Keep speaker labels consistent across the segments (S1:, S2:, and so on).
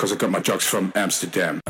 S1: from my
S2: Hey.
S1: from Amsterdam.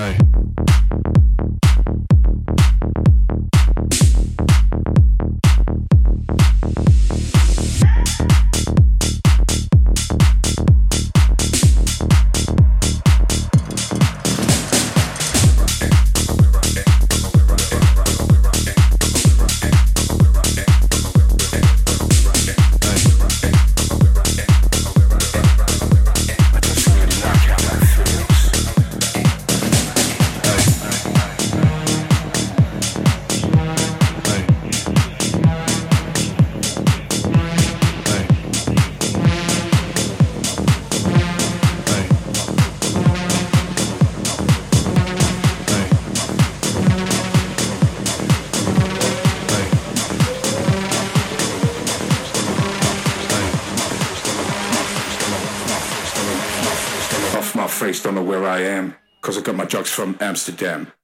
S1: Don't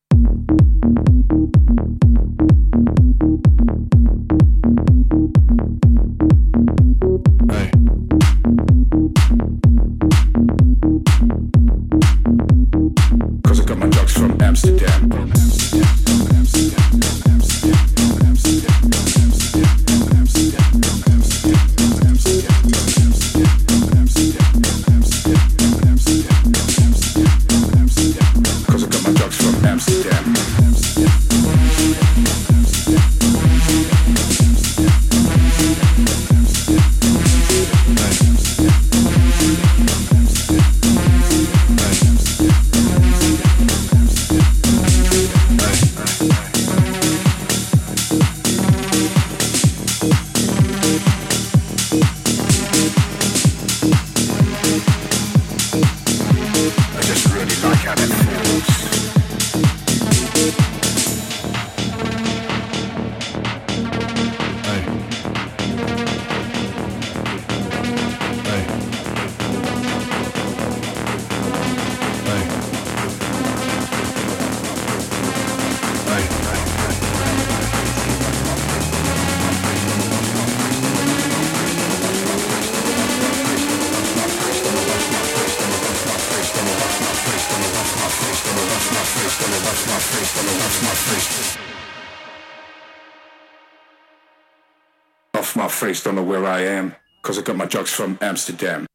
S1: from Amsterdam.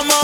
S3: amor.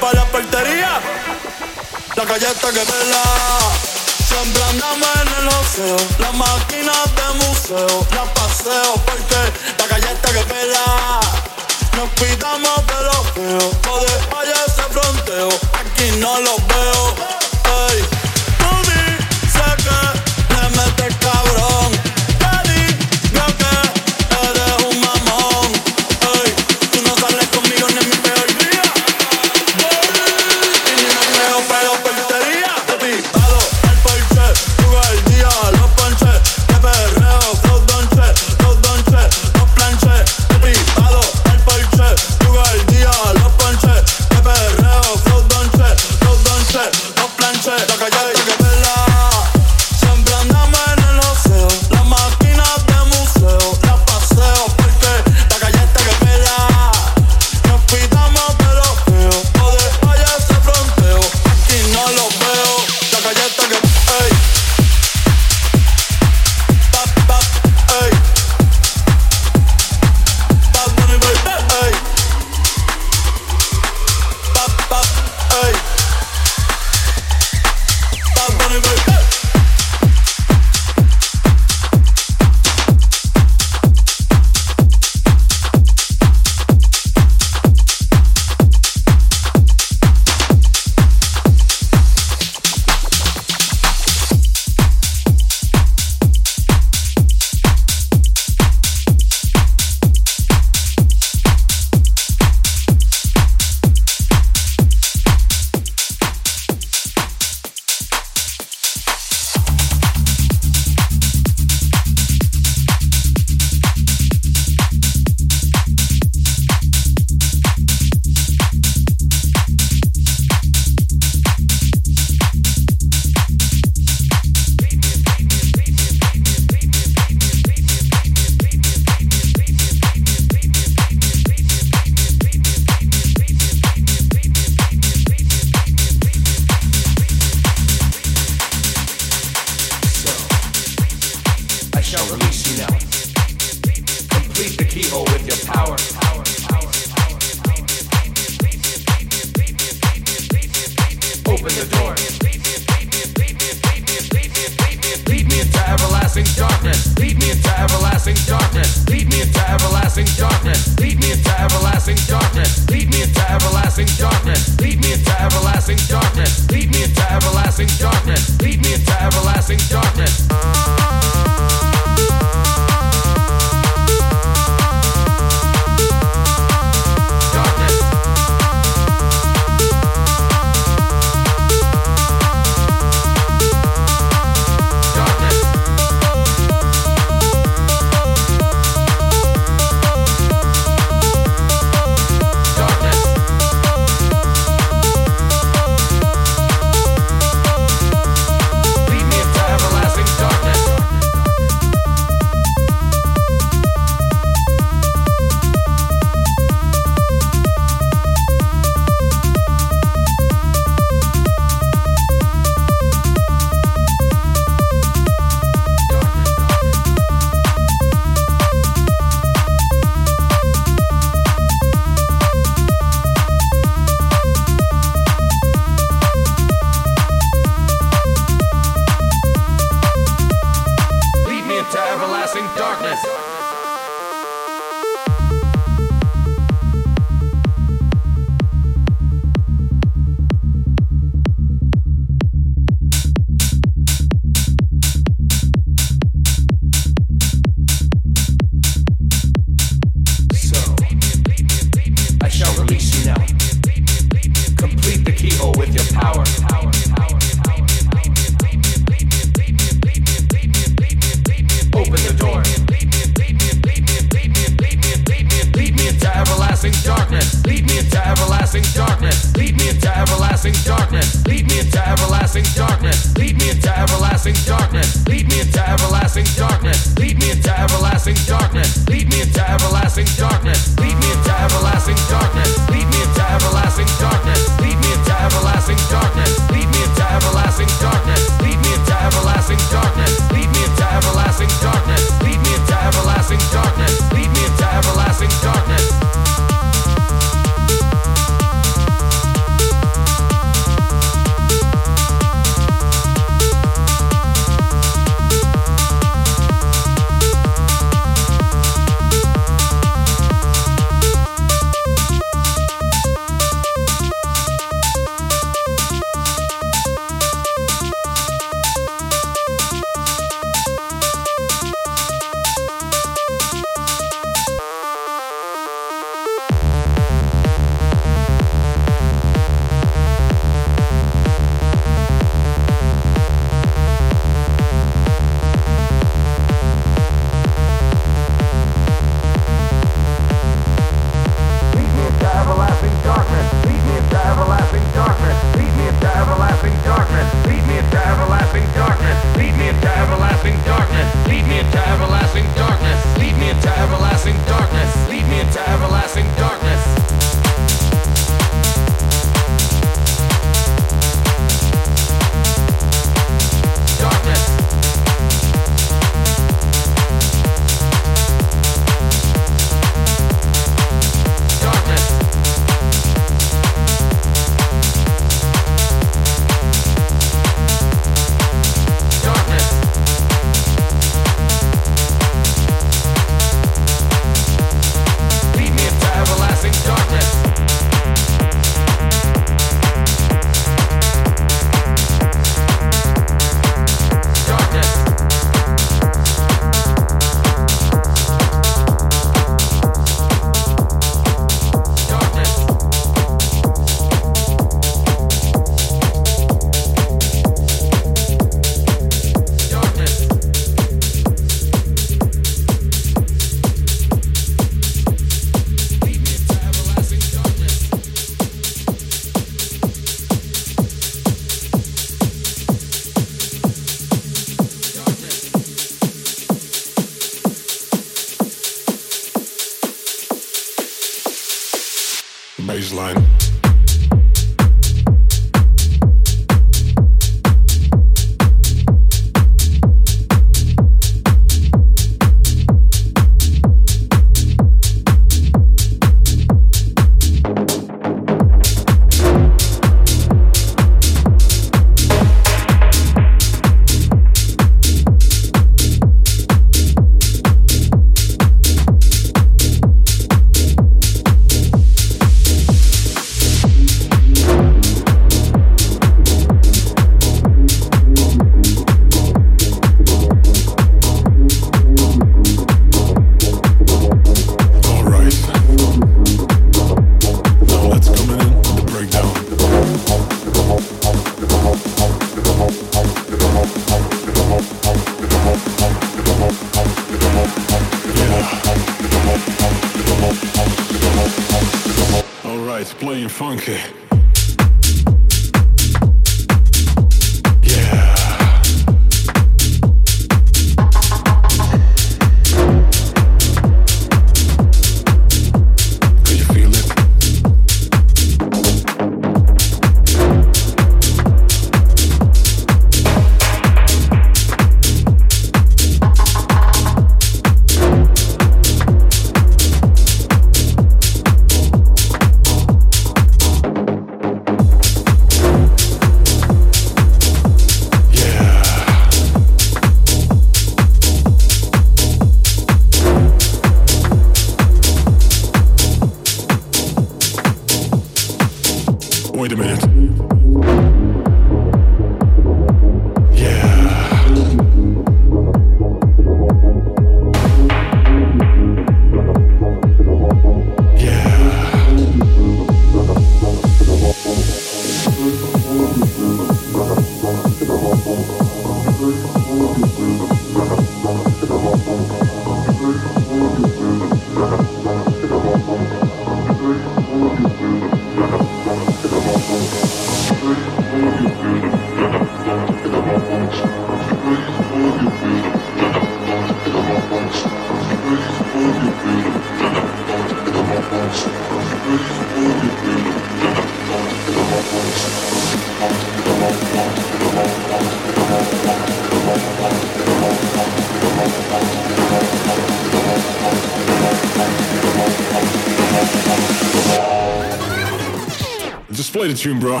S4: Tune, bro.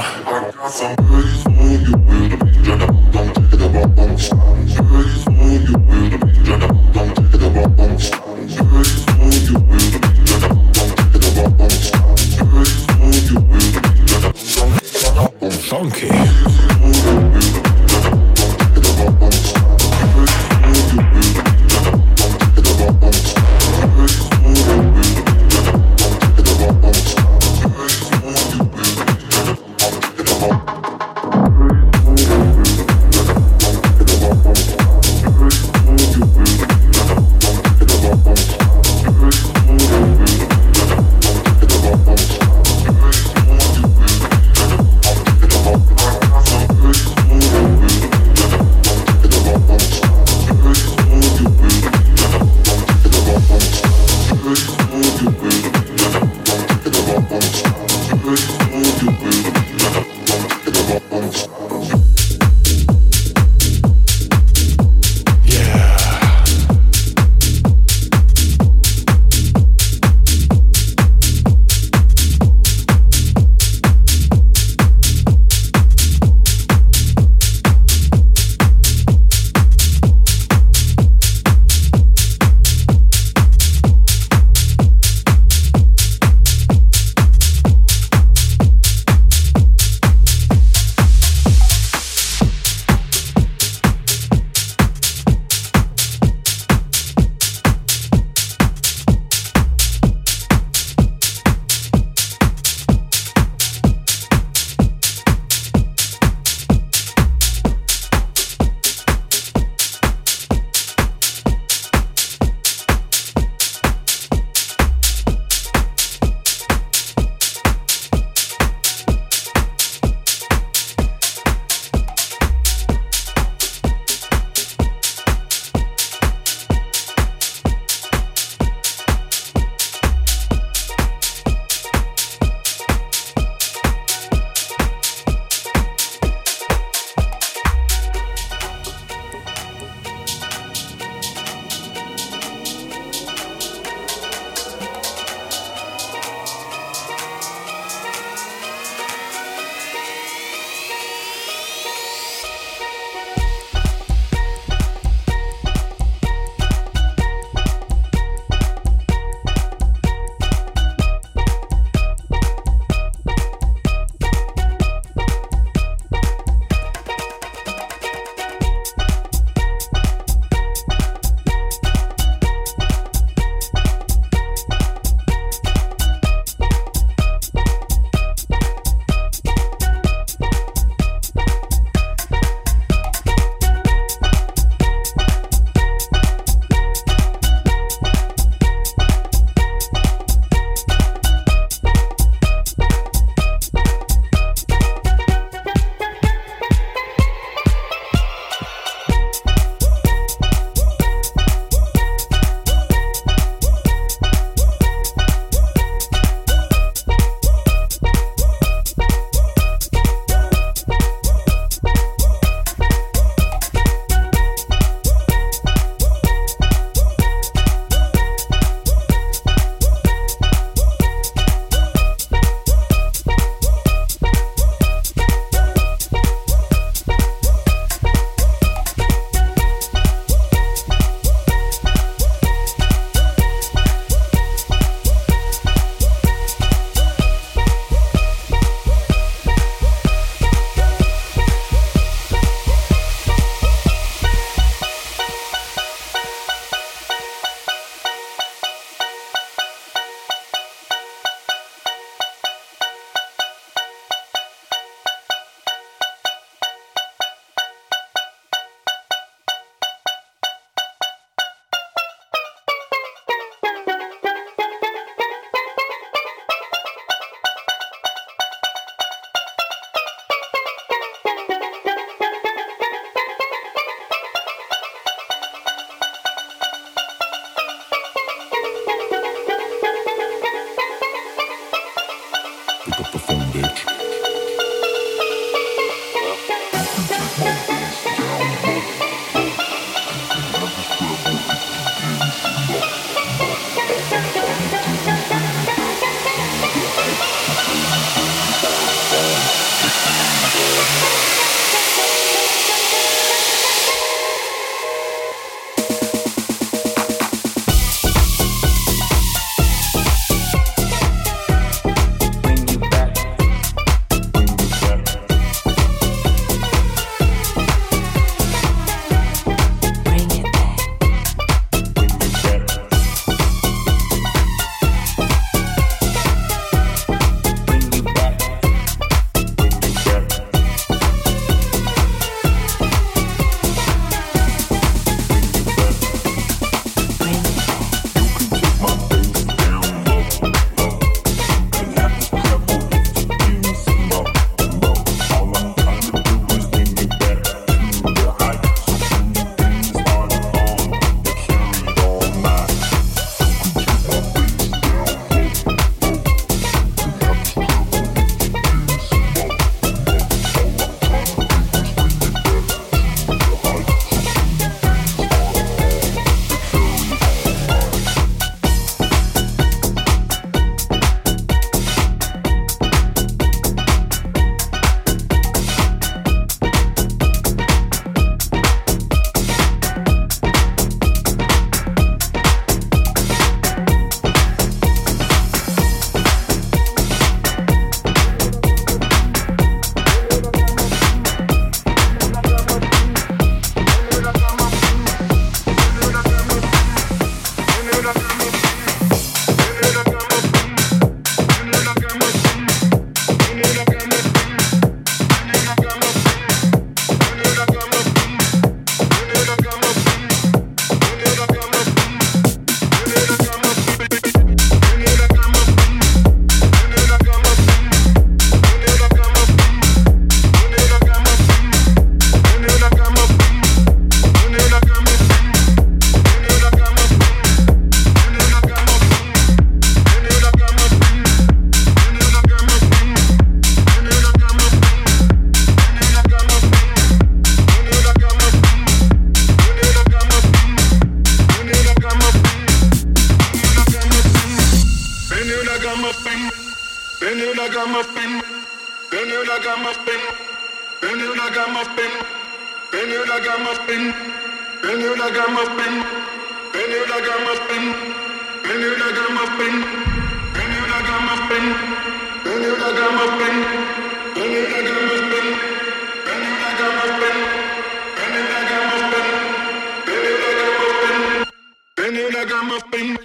S1: Bend it like I'm a spin,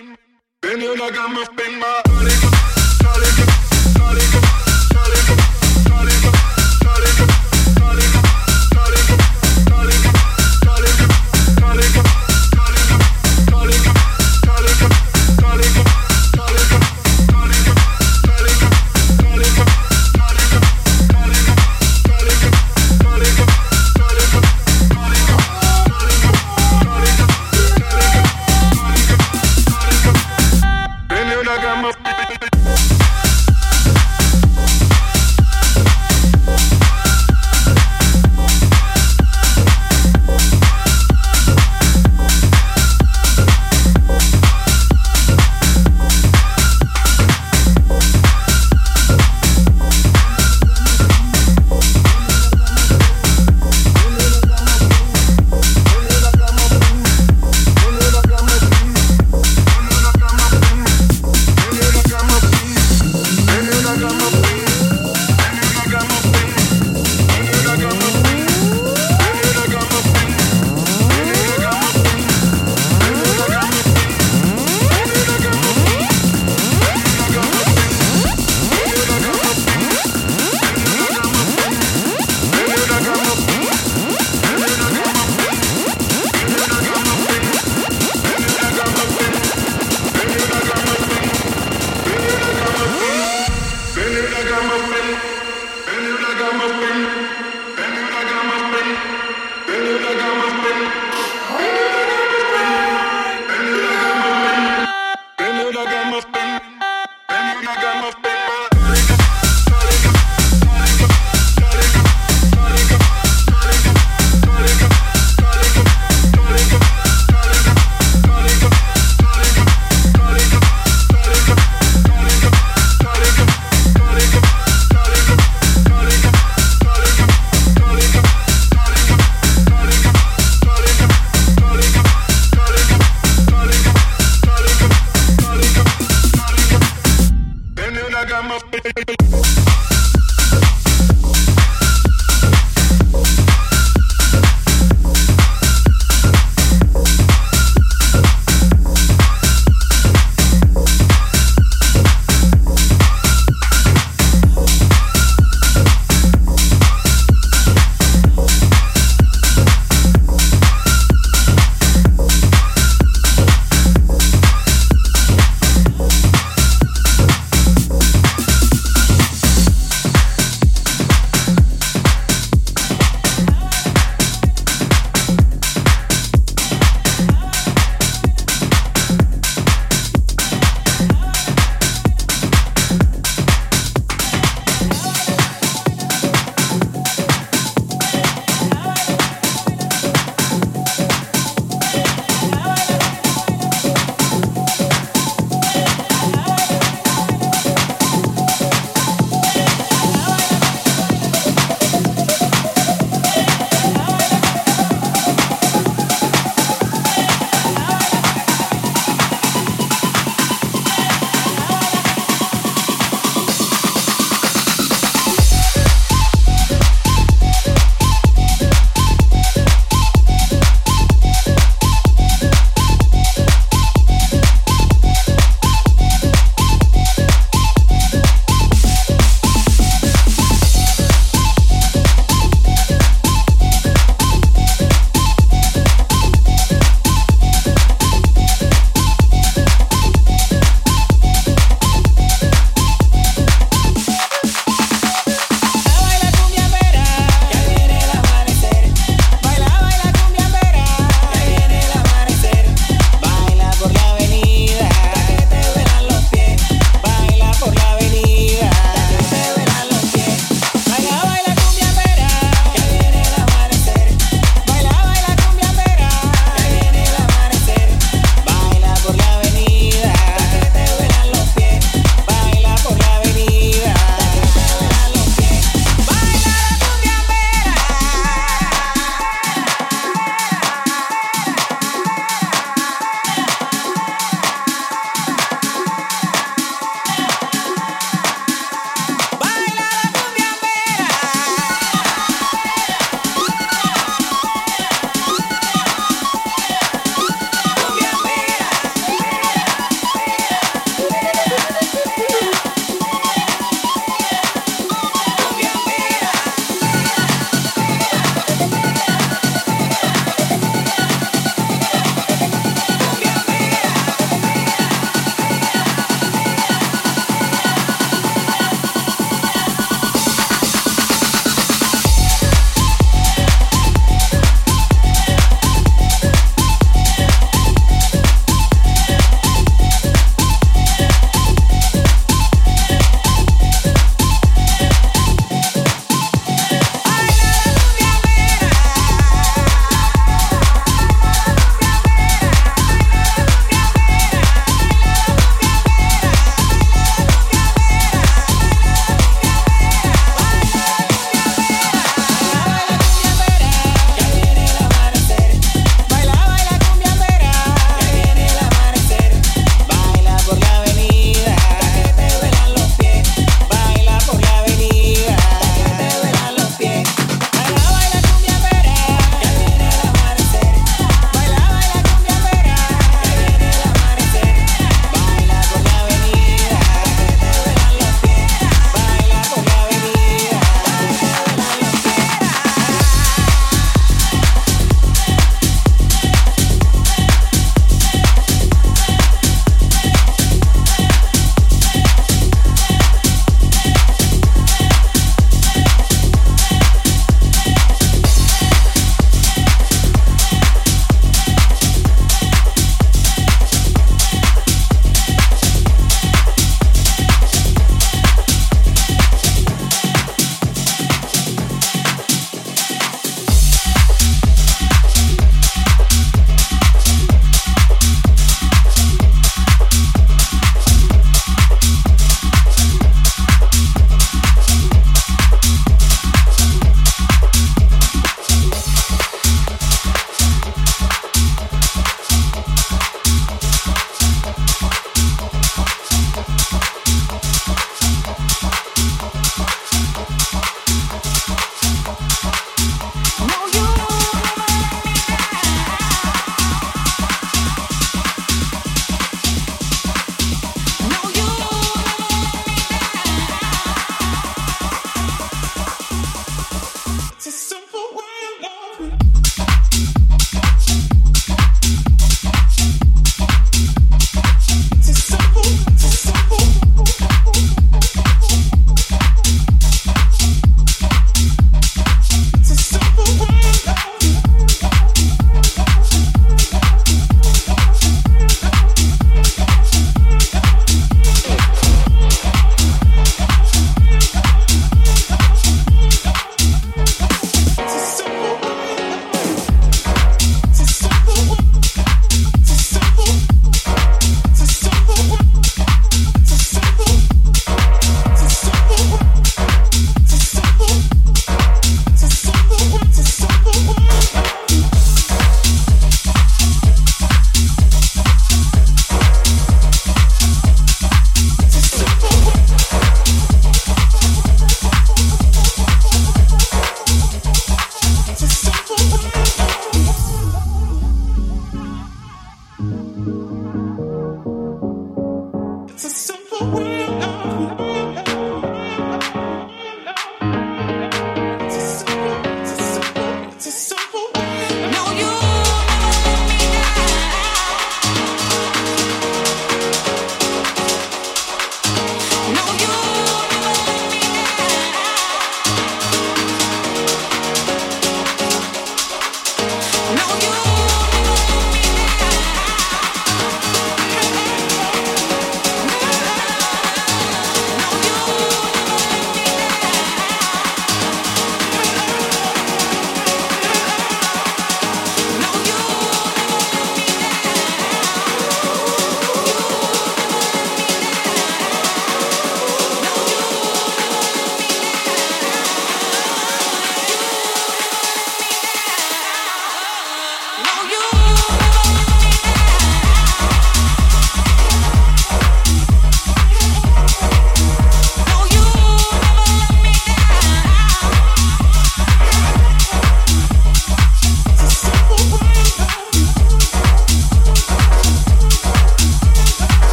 S1: bend it like I'm a spin, my body.